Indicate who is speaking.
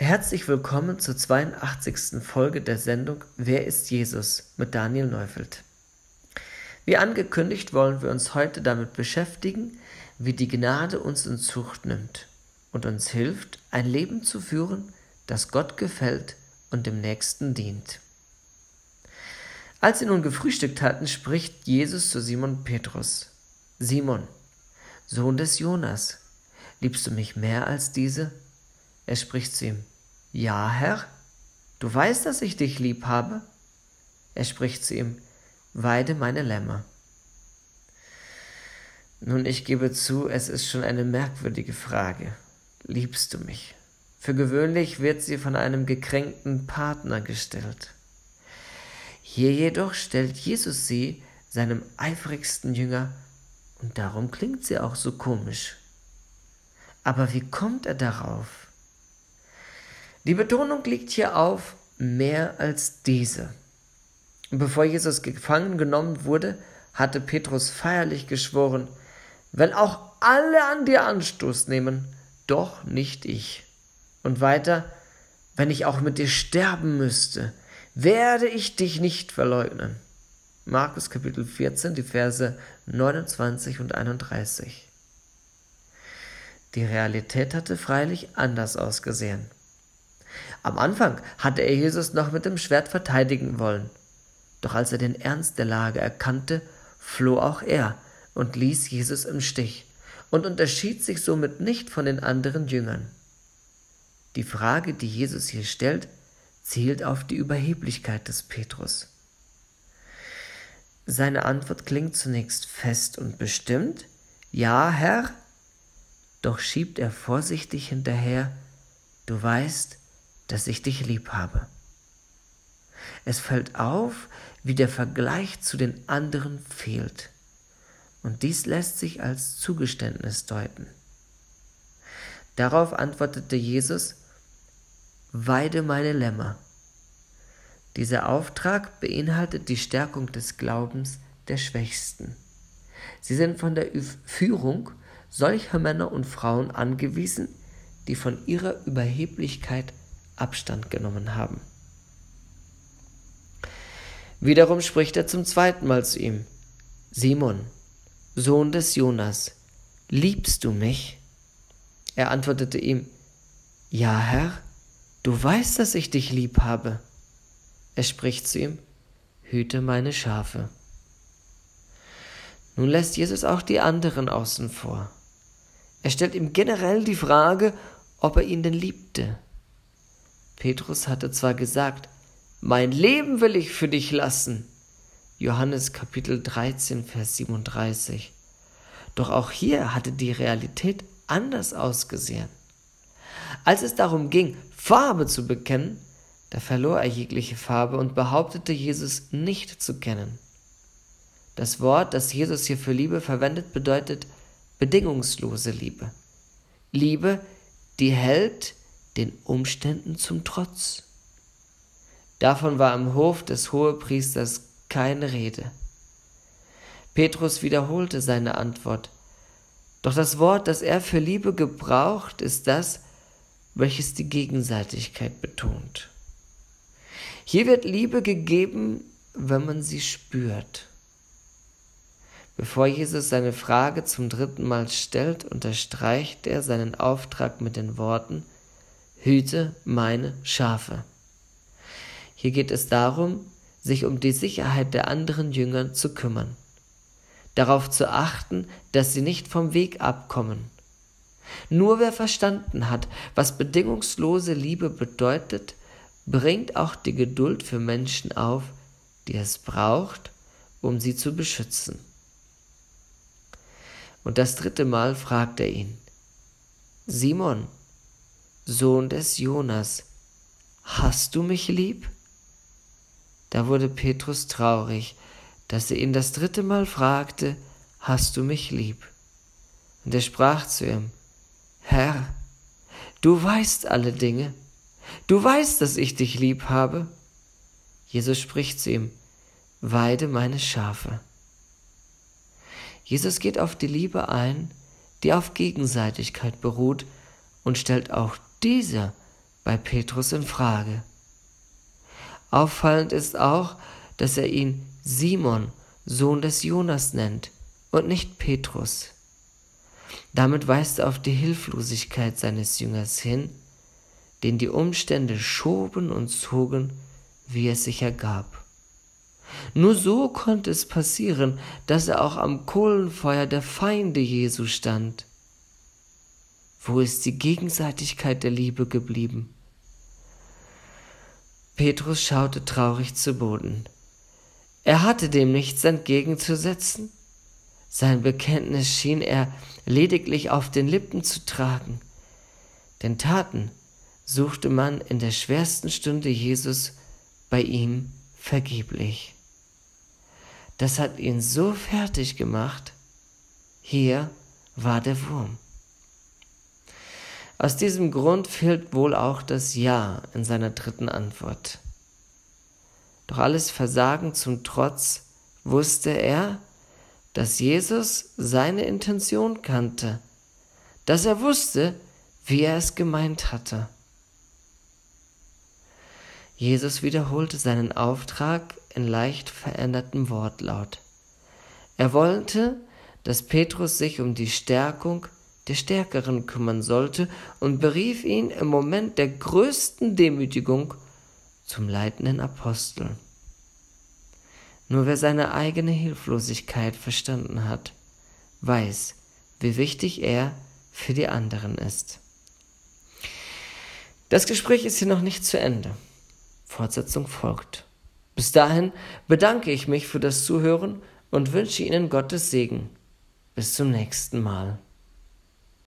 Speaker 1: Herzlich willkommen zur 82. Folge der Sendung Wer ist Jesus mit Daniel Neufeld. Wie angekündigt wollen wir uns heute damit beschäftigen, wie die Gnade uns in Zucht nimmt und uns hilft, ein Leben zu führen, das Gott gefällt und dem Nächsten dient. Als sie nun gefrühstückt hatten, spricht Jesus zu Simon Petrus: Simon, Sohn des Jonas, liebst du mich mehr als diese? Er spricht zu ihm, Ja, Herr, du weißt, dass ich dich lieb habe. Er spricht zu ihm, Weide meine Lämmer. Nun, ich gebe zu, es ist schon eine merkwürdige Frage. Liebst du mich? Für gewöhnlich wird sie von einem gekränkten Partner gestellt. Hier jedoch stellt Jesus sie seinem eifrigsten Jünger, und darum klingt sie auch so komisch. Aber wie kommt er darauf? Die Betonung liegt hier auf mehr als diese. Bevor Jesus gefangen genommen wurde, hatte Petrus feierlich geschworen, wenn auch alle an dir Anstoß nehmen, doch nicht ich. Und weiter, wenn ich auch mit dir sterben müsste, werde ich dich nicht verleugnen. Markus Kapitel 14, die Verse 29 und 31. Die Realität hatte freilich anders ausgesehen. Am Anfang hatte er Jesus noch mit dem Schwert verteidigen wollen. Doch als er den Ernst der Lage erkannte, floh auch er und ließ Jesus im Stich und unterschied sich somit nicht von den anderen Jüngern. Die Frage, die Jesus hier stellt, zielt auf die Überheblichkeit des Petrus. Seine Antwort klingt zunächst fest und bestimmt, Ja, Herr, doch schiebt er vorsichtig hinterher, Du weißt, dass ich dich lieb habe. Es fällt auf, wie der Vergleich zu den anderen fehlt. Und dies lässt sich als Zugeständnis deuten. Darauf antwortete Jesus, Weide meine Lämmer. Dieser Auftrag beinhaltet die Stärkung des Glaubens der Schwächsten. Sie sind von der Führung solcher Männer und Frauen angewiesen, die von ihrer Überheblichkeit Abstand genommen haben. Wiederum spricht er zum zweiten Mal zu ihm, Simon, Sohn des Jonas, liebst du mich? Er antwortete ihm, Ja, Herr, du weißt, dass ich dich lieb habe. Er spricht zu ihm, Hüte meine Schafe. Nun lässt Jesus auch die anderen außen vor. Er stellt ihm generell die Frage, ob er ihn denn liebte. Petrus hatte zwar gesagt, mein Leben will ich für dich lassen. Johannes Kapitel 13, Vers 37. Doch auch hier hatte die Realität anders ausgesehen. Als es darum ging, Farbe zu bekennen, da verlor er jegliche Farbe und behauptete Jesus nicht zu kennen. Das Wort, das Jesus hier für Liebe verwendet, bedeutet bedingungslose Liebe. Liebe, die hält, den Umständen zum Trotz. Davon war im Hof des Hohepriesters keine Rede. Petrus wiederholte seine Antwort. Doch das Wort, das er für Liebe gebraucht, ist das, welches die Gegenseitigkeit betont. Hier wird Liebe gegeben, wenn man sie spürt. Bevor Jesus seine Frage zum dritten Mal stellt, unterstreicht er seinen Auftrag mit den Worten, hüte meine Schafe. Hier geht es darum, sich um die Sicherheit der anderen Jünger zu kümmern, darauf zu achten, dass sie nicht vom Weg abkommen. Nur wer verstanden hat, was bedingungslose Liebe bedeutet, bringt auch die Geduld für Menschen auf, die es braucht, um sie zu beschützen. Und das dritte Mal fragt er ihn, Simon, Sohn des Jonas, hast du mich lieb? Da wurde Petrus traurig, dass er ihn das dritte Mal fragte, hast du mich lieb? Und er sprach zu ihm, Herr, du weißt alle Dinge, du weißt, dass ich dich lieb habe. Jesus spricht zu ihm, weide meine Schafe. Jesus geht auf die Liebe ein, die auf Gegenseitigkeit beruht und stellt auch dieser bei Petrus in Frage. Auffallend ist auch, dass er ihn Simon, Sohn des Jonas nennt und nicht Petrus. Damit weist er auf die Hilflosigkeit seines Jüngers hin, den die Umstände schoben und zogen, wie es sich ergab. Nur so konnte es passieren, dass er auch am Kohlenfeuer der Feinde Jesu stand. Wo ist die Gegenseitigkeit der Liebe geblieben? Petrus schaute traurig zu Boden. Er hatte dem nichts entgegenzusetzen. Sein Bekenntnis schien er lediglich auf den Lippen zu tragen. Denn Taten suchte man in der schwersten Stunde Jesus bei ihm vergeblich. Das hat ihn so fertig gemacht. Hier war der Wurm. Aus diesem Grund fehlt wohl auch das Ja in seiner dritten Antwort. Doch alles Versagen zum Trotz wusste er, dass Jesus seine Intention kannte, dass er wusste, wie er es gemeint hatte. Jesus wiederholte seinen Auftrag in leicht verändertem Wortlaut. Er wollte, dass Petrus sich um die Stärkung der Stärkeren kümmern sollte und berief ihn im Moment der größten Demütigung zum leitenden Apostel. Nur wer seine eigene Hilflosigkeit verstanden hat, weiß, wie wichtig er für die anderen ist. Das Gespräch ist hier noch nicht zu Ende. Fortsetzung folgt. Bis dahin bedanke ich mich für das Zuhören und wünsche Ihnen Gottes Segen. Bis zum nächsten Mal.